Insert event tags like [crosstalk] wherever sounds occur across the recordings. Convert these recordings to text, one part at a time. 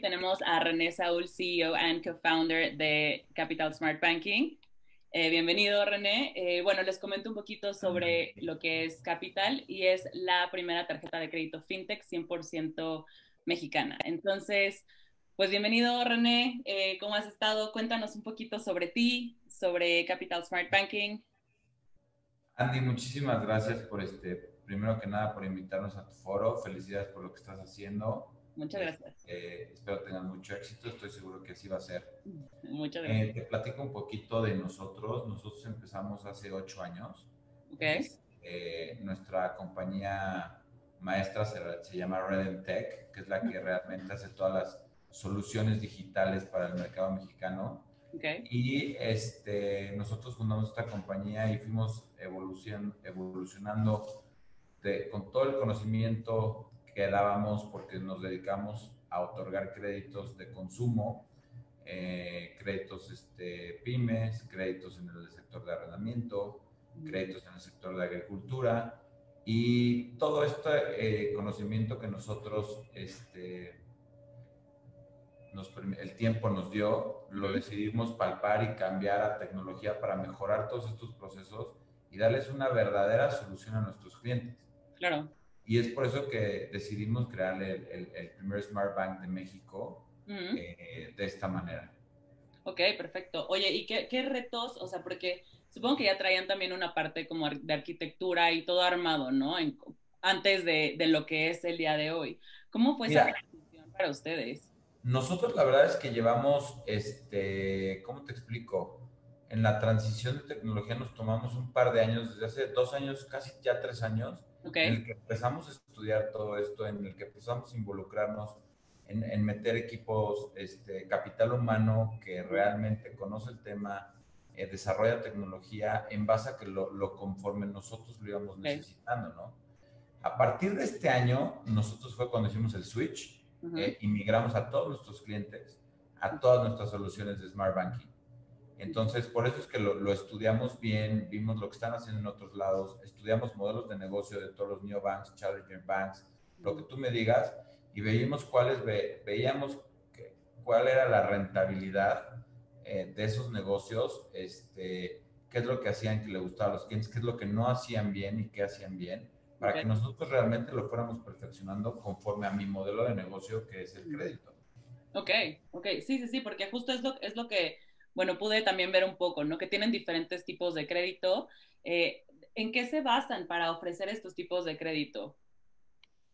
hoy tenemos a René Saúl, CEO and co-founder de Capital Smart Banking. Eh, bienvenido, René. Eh, bueno, les comento un poquito sobre lo que es Capital y es la primera tarjeta de crédito fintech 100% mexicana. Entonces, pues bienvenido, René. Eh, ¿Cómo has estado? Cuéntanos un poquito sobre ti, sobre Capital Smart Banking. Andy, muchísimas gracias por este, primero que nada, por invitarnos a tu foro. Felicidades por lo que estás haciendo. Muchas gracias. Eh, espero tengas mucho éxito, estoy seguro que así va a ser. Muchas gracias. Eh, te platico un poquito de nosotros. Nosotros empezamos hace ocho años. Ok. Eh, nuestra compañía maestra se, se llama Redem Tech, que es la que realmente hace todas las soluciones digitales para el mercado mexicano. Okay. Y este, nosotros fundamos esta compañía y fuimos evolucion, evolucionando de, con todo el conocimiento que dábamos porque nos dedicamos a otorgar créditos de consumo, eh, créditos este, pymes, créditos en el sector de arrendamiento, créditos en el sector de agricultura y todo este eh, conocimiento que nosotros este, nos, el tiempo nos dio, lo decidimos palpar y cambiar a tecnología para mejorar todos estos procesos y darles una verdadera solución a nuestros clientes. Claro. Y es por eso que decidimos crear el, el, el primer Smart Bank de México Uh -huh. eh, de esta manera. Ok, perfecto. Oye, ¿y qué, qué, retos? O sea, porque supongo que ya traían también una parte como de arquitectura y todo armado, ¿no? En, antes de, de, lo que es el día de hoy. ¿Cómo fue Mira, esa transición para ustedes? Nosotros la verdad es que llevamos, este, ¿cómo te explico? En la transición de tecnología nos tomamos un par de años, desde hace dos años, casi ya tres años, okay. en el que empezamos a estudiar todo esto, en el que empezamos a involucrarnos en, en meter equipos, este, capital humano que realmente conoce el tema, eh, desarrolla tecnología en base a que lo, lo conforme nosotros lo íbamos okay. necesitando, ¿no? A partir de este año, nosotros fue cuando hicimos el switch, uh -huh. eh, y migramos a todos nuestros clientes a todas nuestras soluciones de Smart Banking. Entonces, por eso es que lo, lo, estudiamos bien, vimos lo que están haciendo en otros lados, estudiamos modelos de negocio de todos los neobanks, challenger banks, lo que tú me digas, y veíamos cuáles, ve, veíamos que, cuál era la rentabilidad eh, de esos negocios, este, qué es lo que hacían que le gustaba a los clientes, qué es lo que no hacían bien y qué hacían bien, para okay. que nosotros realmente lo fuéramos perfeccionando conforme a mi modelo de negocio, que es el crédito. Ok, ok, sí, sí, sí, porque justo es lo, es lo que bueno, pude también ver un poco, ¿no? Que tienen diferentes tipos de crédito. Eh, ¿En qué se basan para ofrecer estos tipos de crédito?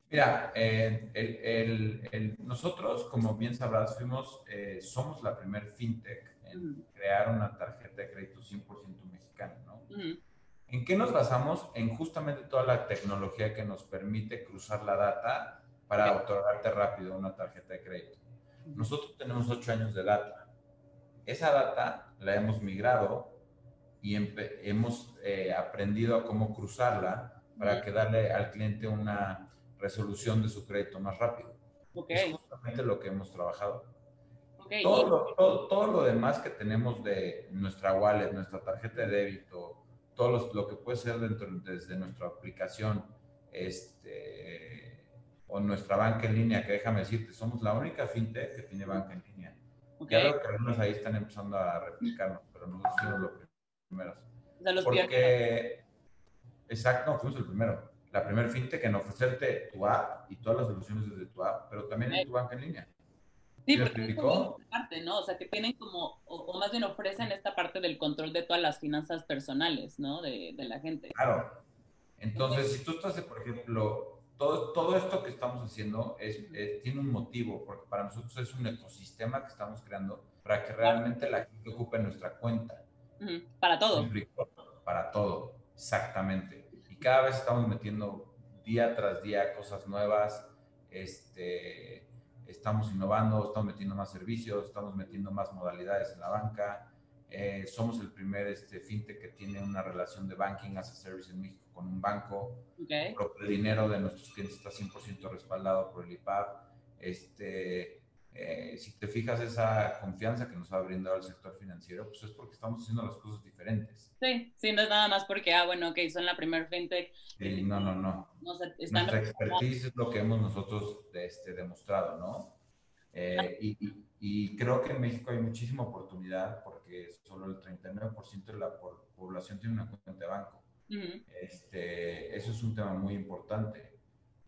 Mira, eh, el, el, el, nosotros, como bien sabrás, fuimos, eh, somos la primer fintech en -huh. crear una tarjeta de crédito 100% mexicana, ¿no? -huh. ¿En qué nos basamos? En justamente toda la tecnología que nos permite cruzar la data para otorgarte rápido una tarjeta de crédito. Nosotros tenemos ocho años de data esa data la hemos migrado y hemos eh, aprendido a cómo cruzarla para que darle al cliente una resolución de su crédito más rápido. Okay. Es justamente lo que hemos trabajado. Okay. Todo, lo, todo, todo, lo demás que tenemos de nuestra wallet, nuestra tarjeta de débito, todo los, lo que puede ser dentro, desde nuestra aplicación este, o nuestra banca en línea, que déjame decirte, somos la única fintech que tiene banca en línea. Okay. Claro que algunos ahí están empezando a replicarnos, pero nosotros fuimos los primeros. De los Porque, exacto, no, fuimos el primero. La primer fintech en ofrecerte tu app y todas las soluciones desde tu app, pero también en tu banca en línea. Sí, porque es parte, ¿no? O sea, que tienen como, o, o, más bien ofrecen esta parte del control de todas las finanzas personales, ¿no? De, de la gente. Claro. Entonces, si tú estás, por ejemplo, todo, todo esto que estamos haciendo es, es, tiene un motivo, porque para nosotros es un ecosistema que estamos creando para que realmente la gente ocupe nuestra cuenta. Para todo. Para todo, exactamente. Y cada vez estamos metiendo día tras día cosas nuevas, este, estamos innovando, estamos metiendo más servicios, estamos metiendo más modalidades en la banca. Eh, somos el primer este, fintech que tiene una relación de banking as a service en México con un banco. Okay. El dinero de nuestros clientes está 100% respaldado por el IPAP. Este, eh, si te fijas esa confianza que nos ha brindado el sector financiero, pues es porque estamos haciendo las cosas diferentes. Sí, sí, no es nada más porque, ah, bueno, ok, son la primer fintech. Sí, no, no, no. están Nuestra expertise es lo que hemos nosotros este, demostrado, ¿no? Eh, y, y, creo que en México hay muchísima oportunidad porque solo el 39% de la población tiene una cuenta de banco. este, eso es un tema muy importante.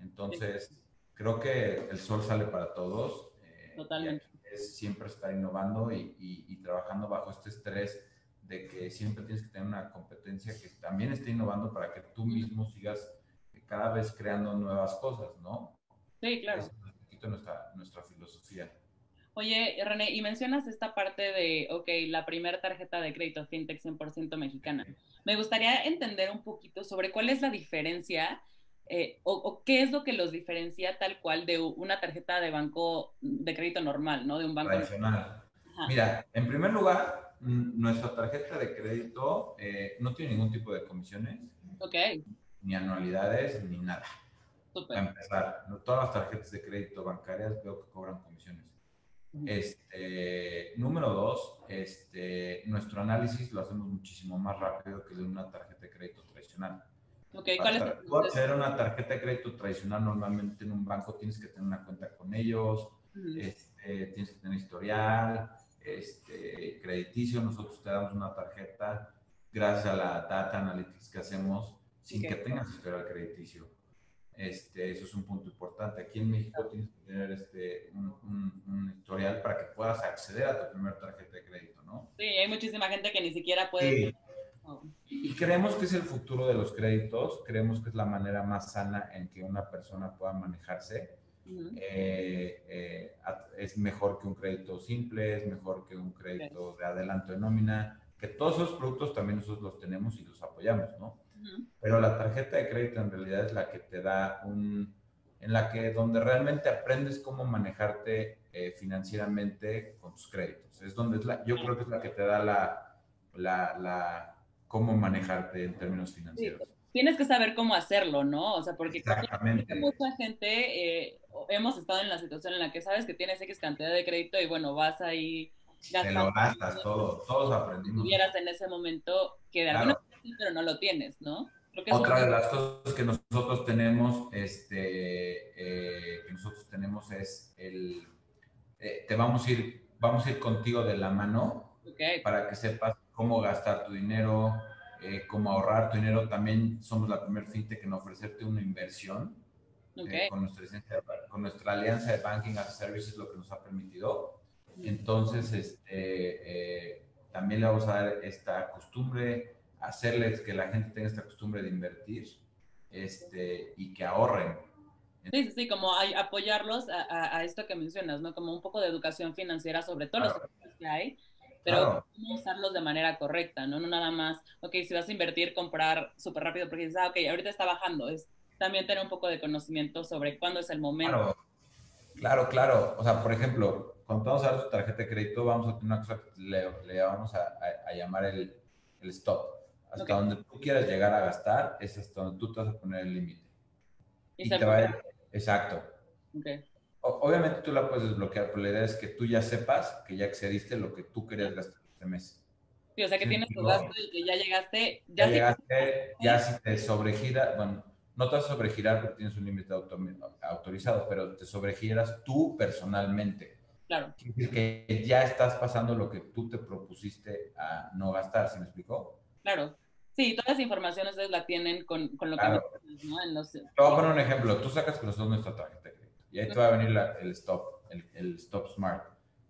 Entonces, creo que el sol sale para todos. Eh, Totalmente. Es siempre estar innovando y, y, trabajando bajo este estrés de que siempre tienes que tener una competencia que también esté innovando para que tú mismo sigas cada vez creando nuevas cosas, ¿no? Sí, claro. es poquito nuestra, nuestra filosofía. Oye, René, y mencionas esta parte de, ok, la primera tarjeta de crédito fintech 100% mexicana. Me gustaría entender un poquito sobre cuál es la diferencia eh, o, qué es lo que los diferencia tal cual de una tarjeta de banco de crédito normal, ¿no? De un banco tradicional. Mira, en primer lugar, nuestra tarjeta de crédito eh, no tiene ningún tipo de comisiones. Ni anualidades, ni nada. Para empezar, todas las tarjetas de crédito bancarias veo que cobran comisiones. Este, número dos, este, nuestro análisis lo hacemos muchísimo más rápido que de una tarjeta de crédito tradicional. Okay, ¿cuál Para hacer una tarjeta de crédito tradicional, normalmente en un banco tienes que tener una cuenta con ellos, este, tienes que tener historial, este, crediticio. Nosotros te damos una tarjeta gracias a la data analytics que hacemos sin que tengas historial crediticio. Este, eso es un punto importante. Aquí en México tienes que tener este, un, historial para que puedas acceder a tu primera tarjeta de crédito, ¿no? Sí, hay muchísima gente que ni siquiera puede... Oh. Y creemos que es el futuro de los créditos, creemos que es la manera más sana en que una persona pueda manejarse. Eh, eh, es mejor que un crédito simple, es mejor que un crédito de adelanto de nómina, que todos esos productos también nosotros los tenemos y los apoyamos, ¿no? Pero la tarjeta de crédito en realidad es la que te da un, en la que donde realmente aprendes cómo manejarte eh, financieramente con tus créditos. Es donde es la, yo creo que es la que te da la, la, la cómo manejarte en términos financieros. Tienes que saber cómo hacerlo, ¿no? O sea, porque mucha gente eh, hemos estado en la situación en la que sabes que tienes X cantidad de crédito y bueno, vas ahí Te lo gastas todo, todos aprendimos. Tuvieras en ese momento que de alguna pero no lo tienes, ¿no? Otra de las cosas que nosotros tenemos, este, eh, que nosotros tenemos es el, eh, te vamos a ir, vamos a ir contigo de la mano para que sepas cómo gastar tu dinero, eh, cómo ahorrar tu dinero. También somos la primer fintech en ofrecerte una inversión con, nuestra, con nuestra alianza de Banking as a Service, lo que nos ha permitido. Entonces, este, también le vamos a dar esta costumbre hacerles que la gente tenga esta costumbre de invertir este, y que ahorren. Sí, sí, sí, como apoyarlos a, esto que mencionas, ¿no? Como un poco de educación financiera sobre todo los que hay, pero cómo usarlos de manera correcta, ¿no? No nada más, ok, si vas a invertir, comprar súper rápido porque dices, ah, ok, ahorita está bajando. Es también tener un poco de conocimiento sobre cuándo es el momento. Claro, claro. O sea, por ejemplo, cuando vamos a dar tu tarjeta de crédito, vamos a tener una cosa que le, vamos a, a llamar el, el stop. Hasta donde tú quieras llegar a gastar, es hasta donde tú te vas a poner el límite. Y, te va a ir, exacto. obviamente tú la puedes desbloquear, pero la idea es que tú ya sepas que ya excediste lo que tú querías gastar este mes. Sí, o sea que tienes tu gasto y que ya llegaste. Ya, llegaste, ya si te sobregira, bueno, no te vas a sobregirar porque tienes un límite autorizado, pero te sobregiras tú personalmente. Claro. Quiere decir que ya estás pasando lo que tú te propusiste a no gastar, ¿se me explicó? Claro. Sí, todas las informaciones ustedes la tienen con, con lo que ¿no? En los... Te voy a poner un ejemplo. Tú sacas con nosotros nuestra tarjeta de crédito y ahí te va a venir el stop, el, el, stop smart.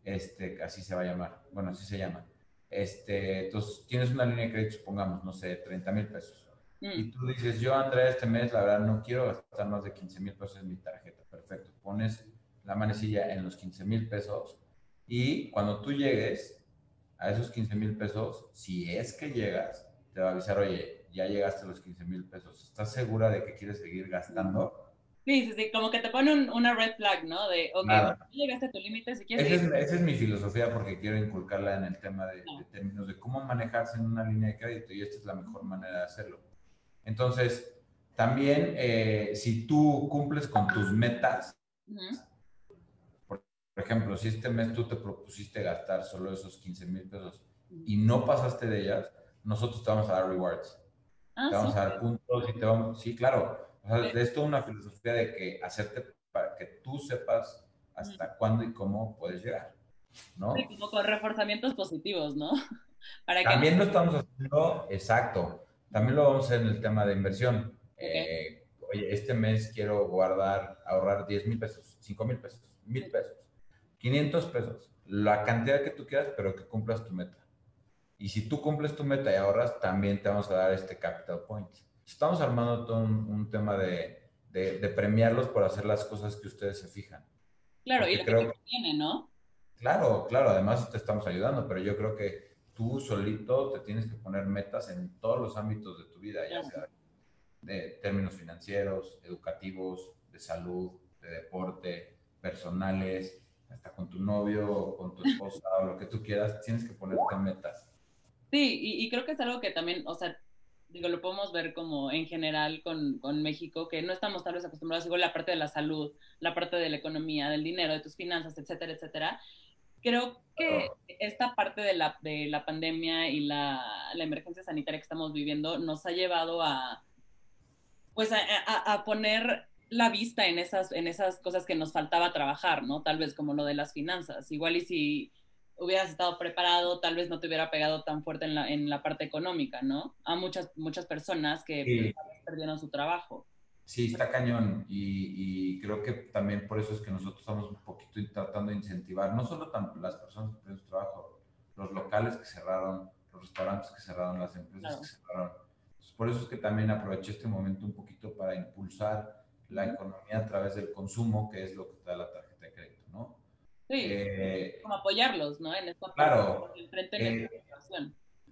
Este, así se va a llamar. Bueno, así se llama. Este, entonces, tienes una línea de crédito, supongamos, no sé, 30 mil pesos. Mm. Y tú dices, yo, Andrea, este mes, la verdad, no quiero gastar más de 15 mil pesos en mi tarjeta. Perfecto. Pones la manecilla en los 15 mil pesos y cuando tú llegues a esos 15 mil pesos, si es que llegas, te va a avisar, oye, ya llegaste a los 15 mil pesos, ¿estás segura de que quieres seguir gastando? Sí, sí, sí, como que te pone una red flag, ¿no? De, ok, ya llegaste a tu límite, si quieres... Esa es, mi filosofía porque quiero inculcarla en el tema de, términos de cómo manejarse en una línea de crédito y esta es la mejor manera de hacerlo. Entonces, también eh, si tú cumples con tus metas, por, ejemplo, si este mes tú te propusiste gastar solo esos 15 mil pesos y no pasaste de ellas, nosotros te vamos a dar rewards. Ah, te vamos a dar puntos y te vamos, sí, claro. O sea, es toda una filosofía de que hacerte para que tú sepas hasta cuándo y cómo puedes llegar, ¿no? Sí, como con reforzamientos positivos, ¿no? [laughs] Para También lo estamos haciendo, exacto, también lo vamos a hacer en el tema de inversión. Eh, oye, este mes quiero guardar, ahorrar 10 mil pesos, 5 mil pesos, mil pesos, 500 pesos, la cantidad que tú quieras, pero que cumplas tu meta. Y si tú cumples tu meta y ahorras, también te vamos a dar este capital point. Estamos armando todo un, tema de, de, premiarlos por hacer las cosas que ustedes se fijan. Claro, y lo creo, que tiene, ¿no? Claro, claro, además te estamos ayudando, pero yo creo que tú solito te tienes que poner metas en todos los ámbitos de tu vida, ya sea de términos financieros, educativos, de salud, de deporte, personales, hasta con tu novio, con tu esposa [laughs] o lo que tú quieras, tienes que ponerte metas. Sí, y, creo que es algo que también, o sea, digo, lo podemos ver como en general con, con, México, que no estamos tal vez acostumbrados, igual la parte de la salud, la parte de la economía, del dinero, de tus finanzas, etcétera, etcétera. Creo que esta parte de la, de la pandemia y la, la emergencia sanitaria que estamos viviendo nos ha llevado a, pues a, a, poner la vista en esas, en esas cosas que nos faltaba trabajar, ¿no? Tal vez como lo de las finanzas. Igual y si hubieras estado preparado, tal vez no te hubiera pegado tan fuerte en la, en la parte económica, ¿no? A muchas, muchas personas que perdieron su trabajo. Sí, está cañón y, y, creo que también por eso es que nosotros estamos un poquito tratando de incentivar, no solo las personas que perdieron su trabajo, los locales que cerraron, los restaurantes que cerraron, las empresas que cerraron por eso es que también aproveché este momento un poquito para impulsar la economía a través del consumo, que es lo que te da la tarjeta. Sí, eh, como apoyarlos, ¿no? En esta claro, eh,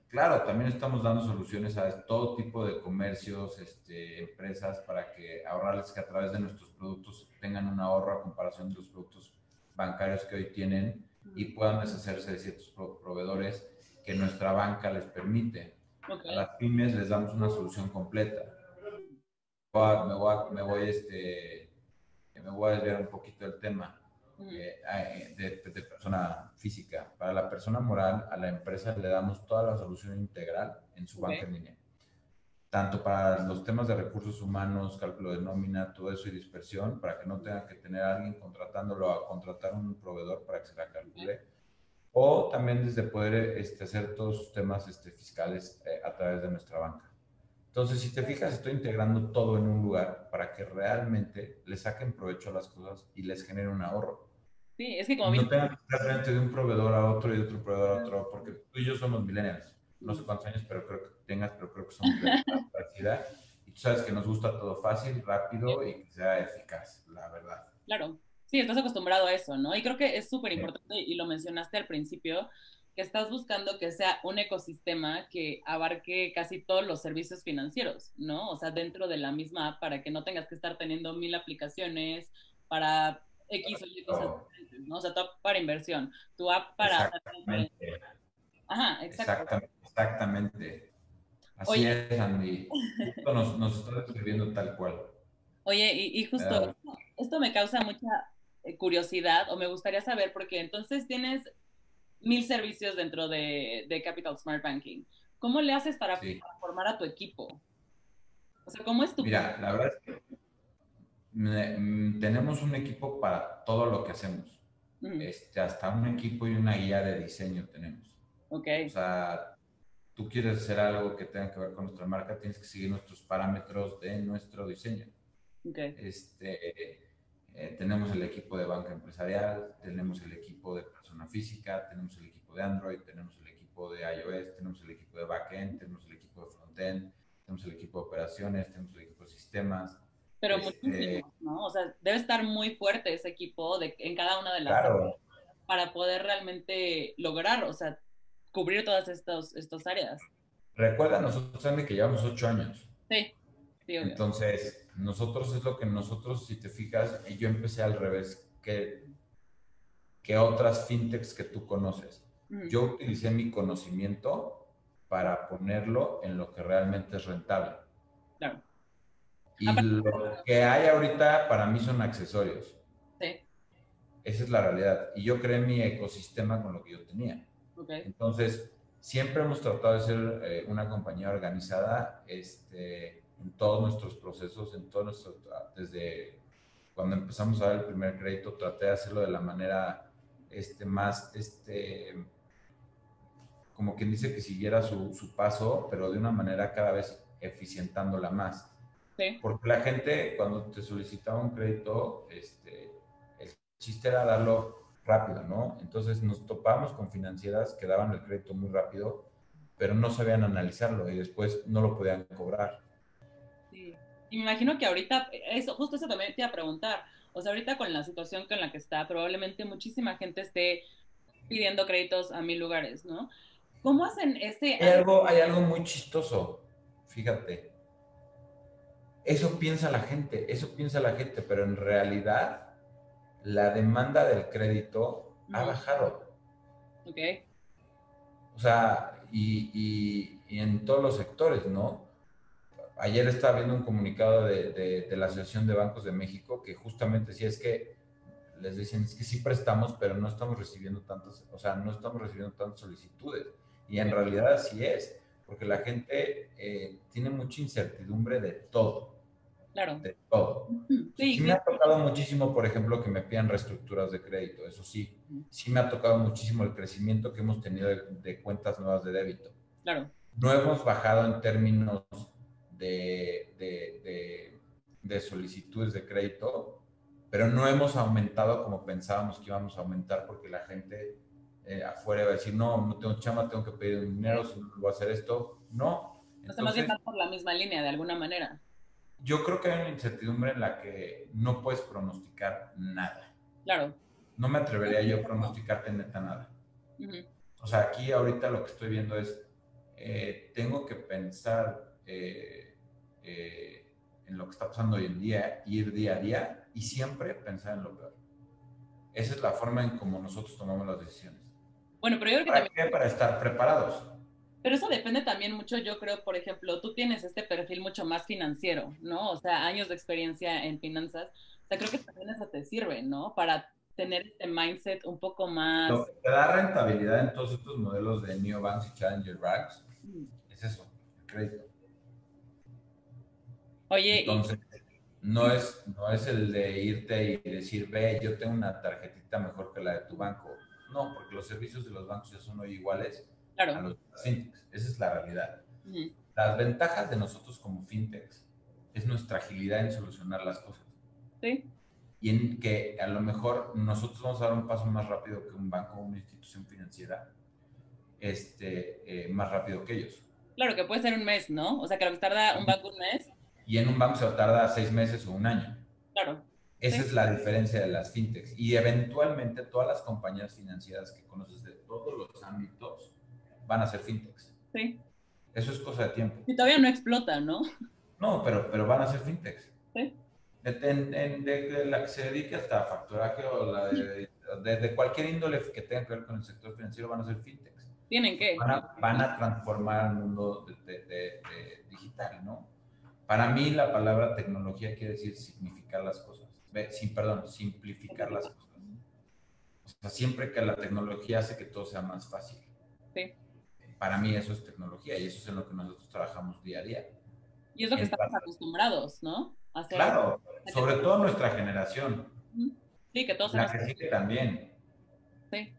Claro, también estamos dando soluciones a todo tipo de comercios, este, empresas, para que ahorrarles que a través de nuestros productos tengan un ahorro a comparación de los productos bancarios que hoy tienen y puedan deshacerse de ciertos proveedores que nuestra banca les permite. A las pymes les damos una solución completa. Me voy, me voy, este, me voy a desviar un poquito del tema eh, eh, de, de, persona física. Para la persona moral, a la empresa le damos toda la solución integral en su banca en línea. Tanto para los temas de recursos humanos, cálculo de nómina, todo eso y dispersión, para que no tengan que tener a alguien contratándolo a contratar un proveedor para que se la calcule o también desde poder este, hacer todos sus temas este, fiscales eh, a través de nuestra banca. Entonces, si te fijas, estoy integrando todo en un lugar para que realmente le saquen provecho a las cosas y les genere un ahorro. Sí, es que como... No tengan que estar de un proveedor a otro y de otro proveedor a otro, porque tú y yo somos millennials. No sé cuántos años pero creo que tengas, pero creo que somos parecida. Y tú sabes que nos gusta todo fácil, rápido y que sea eficaz, la verdad. Claro. Sí, estás acostumbrado a eso, ¿no? Y creo que es súper importante, y lo mencionaste al principio, que estás buscando que sea un ecosistema que abarque casi todos los servicios financieros, ¿no? O sea, dentro de la misma app, para que no tengas que estar teniendo mil aplicaciones para X o Y cosas diferentes, ¿no? O sea, tu app para inversión, tu app para... Exactamente. Ajá, exactamente. Exactamente. Así es, Andy. Justo nos, nos está describiendo tal cual. Oye, y, justo, esto me causa mucha eh, curiosidad o me gustaría saber, porque entonces tienes mil servicios dentro de, Capital Smart Banking. ¿Cómo le haces para, formar a tu equipo? O sea, ¿cómo es tu... Mira, la verdad es que mm, tenemos un equipo para todo lo que hacemos. este, hasta un equipo y una guía de diseño tenemos. Ok. O sea, tú quieres hacer algo que tenga que ver con nuestra marca, tienes que seguir nuestros parámetros de nuestro diseño. Okay. Este, eh, tenemos el equipo de banca empresarial, tenemos el equipo de persona física, tenemos el equipo de Android, tenemos el equipo de iOS, tenemos el equipo de backend, tenemos el equipo de frontend, tenemos el equipo de operaciones, tenemos el equipo de sistemas. Pero este, ¿no? O sea, debe estar muy fuerte ese equipo de, en cada una de las claro. para poder realmente lograr, o sea, cubrir todas estas, estas áreas. Recuerda, nosotros también que llevamos ocho años. Sí, sí Entonces, nosotros es lo que nosotros, si te fijas, y yo empecé al revés que, que otras fintechs que tú conoces. Yo utilicé mi conocimiento para ponerlo en lo que realmente es rentable. Claro. Y lo que hay ahorita para mí son accesorios. Sí. Esa es la realidad. Y yo creé mi ecosistema con lo que yo tenía. Okay. Entonces, siempre hemos tratado de ser eh, una compañía organizada, este, en todos nuestros procesos, en todos nuestros, desde cuando empezamos a dar el primer crédito, traté de hacerlo de la manera este, más, este, como quien dice que siguiera su, su paso, pero de una manera cada vez eficientándola más. Sí. Porque la gente, cuando te solicitaba un crédito, este, el chiste era darlo rápido, ¿no? Entonces nos topamos con financieras que daban el crédito muy rápido, pero no sabían analizarlo y después no lo podían cobrar. Sí. Y me imagino que ahorita, eso, justo eso también te iba a preguntar. O sea, ahorita con la situación con la que está, probablemente muchísima gente esté pidiendo créditos a mil lugares, ¿no? ¿Cómo hacen ese...? Hay algo, hay algo muy chistoso, fíjate. Eso piensa la gente, eso piensa la gente, pero en realidad la demanda del crédito ha bajado. Ok. O sea, y, en todos los sectores, ¿no? Ayer estaba viendo un comunicado de, la Asociación de Bancos de México que justamente si es que les dicen, es que sí prestamos, pero no estamos recibiendo tantas, o sea, no estamos recibiendo tantas solicitudes. Y en realidad así es, porque la gente eh, tiene mucha incertidumbre de todo. Claro. De todo. Sí, me ha tocado muchísimo, por ejemplo, que me pidan reestructuras de crédito, eso sí. Sí me ha tocado muchísimo el crecimiento que hemos tenido de, cuentas nuevas de débito. Claro. No hemos bajado en términos de, de solicitudes de crédito, pero no hemos aumentado como pensábamos que íbamos a aumentar porque la gente eh, afuera va a decir, no, no tengo chama, tengo que pedir dinero, si no voy a hacer esto. No. Entonces, más bien por la misma línea, de alguna manera. Yo creo que hay una incertidumbre en la que no puedes pronosticar nada. Claro. No me atrevería yo a pronosticarte neta nada. O sea, aquí ahorita lo que estoy viendo es, eh, tengo que pensar eh, en lo que está pasando hoy en día, ir día a día y siempre pensar en lo peor. Esa es la forma en cómo nosotros tomamos las decisiones. Bueno, pero yo creo que ¿Para también... qué? Para estar preparados. Pero eso depende también mucho, yo creo, por ejemplo, tú tienes este perfil mucho más financiero, ¿no? O sea, años de experiencia en finanzas. O sea, creo que también eso te sirve, ¿no? Para tener este mindset un poco más... Lo que te da rentabilidad en todos estos modelos de neobanks y challenger banks mm. es eso, el crédito. Oye, Entonces, no, es, no es el de irte y decir, ve, yo tengo una tarjetita mejor que la de tu banco no, porque los servicios de los bancos ya son hoy iguales a los fintechs. Esa es la realidad. Las ventajas de nosotros como fintechs es nuestra agilidad en solucionar las cosas. Sí. Y en que a lo mejor nosotros vamos a dar un paso más rápido que un banco o una institución financiera, este, eh, más rápido que ellos. Claro, que puede ser un mes, ¿no? O sea, que lo que tarda un banco un mes. Y en un banco se tarda seis meses o un año. Claro. Esa es la diferencia de las fintechs. Y eventualmente todas las compañías financieras que conoces de todos los ámbitos van a ser fintechs. Sí. Eso es cosa de tiempo. Y todavía no explota, ¿no? No, pero, pero van a ser fintechs. Sí. De, la que se dedique hasta facturaje o la de, cualquier índole que tenga que ver con el sector financiero van a ser fintechs. ¿Tienen que Van a, van a transformar el mundo digital, ¿no? Para mí la palabra tecnología quiere decir significar las cosas sí, perdón, simplificar las cosas. O sea, siempre que la tecnología hace que todo sea más fácil. Sí. Para mí eso es tecnología y eso es en lo que nosotros trabajamos día a día. Y es lo que estamos acostumbrados, ¿no? claro, sobre todo nuestra generación. Sí, que todos La que sigue también. Sí.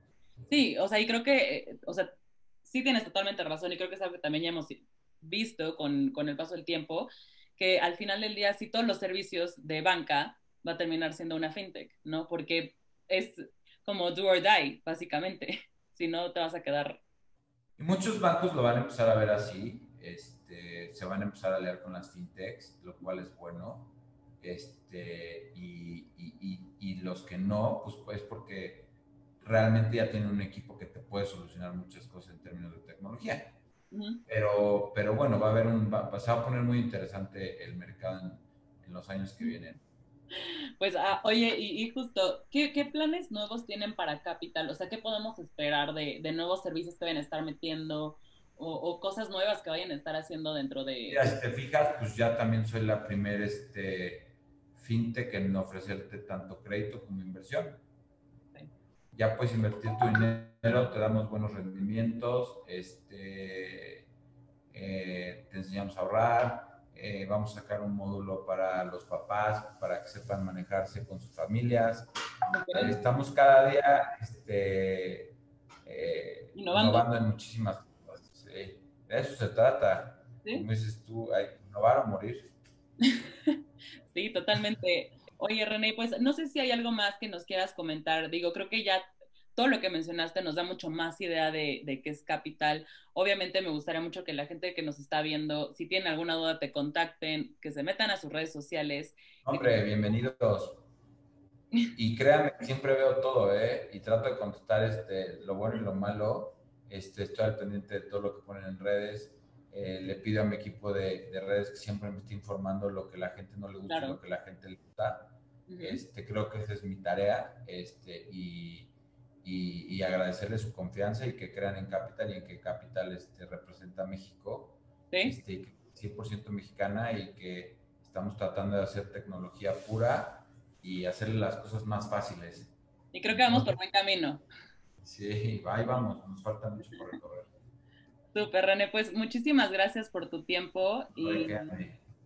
Sí, o sea, y creo que, o sea, sí tienes totalmente razón y creo que es algo que también ya hemos visto con, con el paso del tiempo, que al final del día, sí todos los servicios de banca va a terminar siendo una fintech, ¿no? Porque es como do or die, básicamente. [laughs] si no, te vas a quedar. Y muchos bancos lo van a empezar a ver así. Este, se van a empezar a leer con las fintechs, lo cual es bueno. Este, y, y, y, los que no, pues, pues porque realmente ya tienen un equipo que te puede solucionar muchas cosas en términos de tecnología. Pero, pero bueno, va a haber un, va, se va a poner muy interesante el mercado en, en los años que vienen. Pues, ah, oye, y, justo, ¿qué, planes nuevos tienen para Capital? O sea, ¿qué podemos esperar de, nuevos servicios que vayan a estar metiendo o, cosas nuevas que vayan a estar haciendo dentro de... Si te fijas, pues ya también soy la primera este, fintech en ofrecerte tanto crédito como inversión. Ya puedes invertir tu dinero, te damos buenos rendimientos, este, eh, te enseñamos a ahorrar, eh, vamos a sacar un módulo para los papás, para que sepan manejarse con sus familias. estamos cada día este, eh, innovando. en muchísimas cosas. De eso se trata. Como dices tú, hay que innovar o morir. [laughs] sí, totalmente. Oye, René, pues no sé si hay algo más que nos quieras comentar. Digo, creo que ya todo lo que mencionaste nos da mucho más idea de, qué es Capital. Obviamente me gustaría mucho que la gente que nos está viendo, si tienen alguna duda, te contacten, que se metan a sus redes sociales. Hombre, bienvenidos. Y créanme, siempre veo todo, ¿eh? Y trato de contestar este, lo bueno y lo malo. Este, estoy al pendiente de todo lo que ponen en redes. Eh, le pido a mi equipo de, redes que siempre me esté informando lo que la gente no le gusta y lo que la gente le gusta. Este, creo que esa es mi tarea. Este, y, y, agradecerle su confianza y que crean en Capital y en que Capital este, representa a México, ¿Sí? este, 100% mexicana y que estamos tratando de hacer tecnología pura y hacerle las cosas más fáciles. Y creo que vamos por buen camino. Sí, ahí vamos, nos falta mucho por recorrer. Súper, René, pues muchísimas gracias por tu tiempo y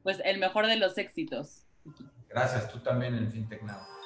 pues el mejor de los éxitos. Gracias, tú también en FinTech Now.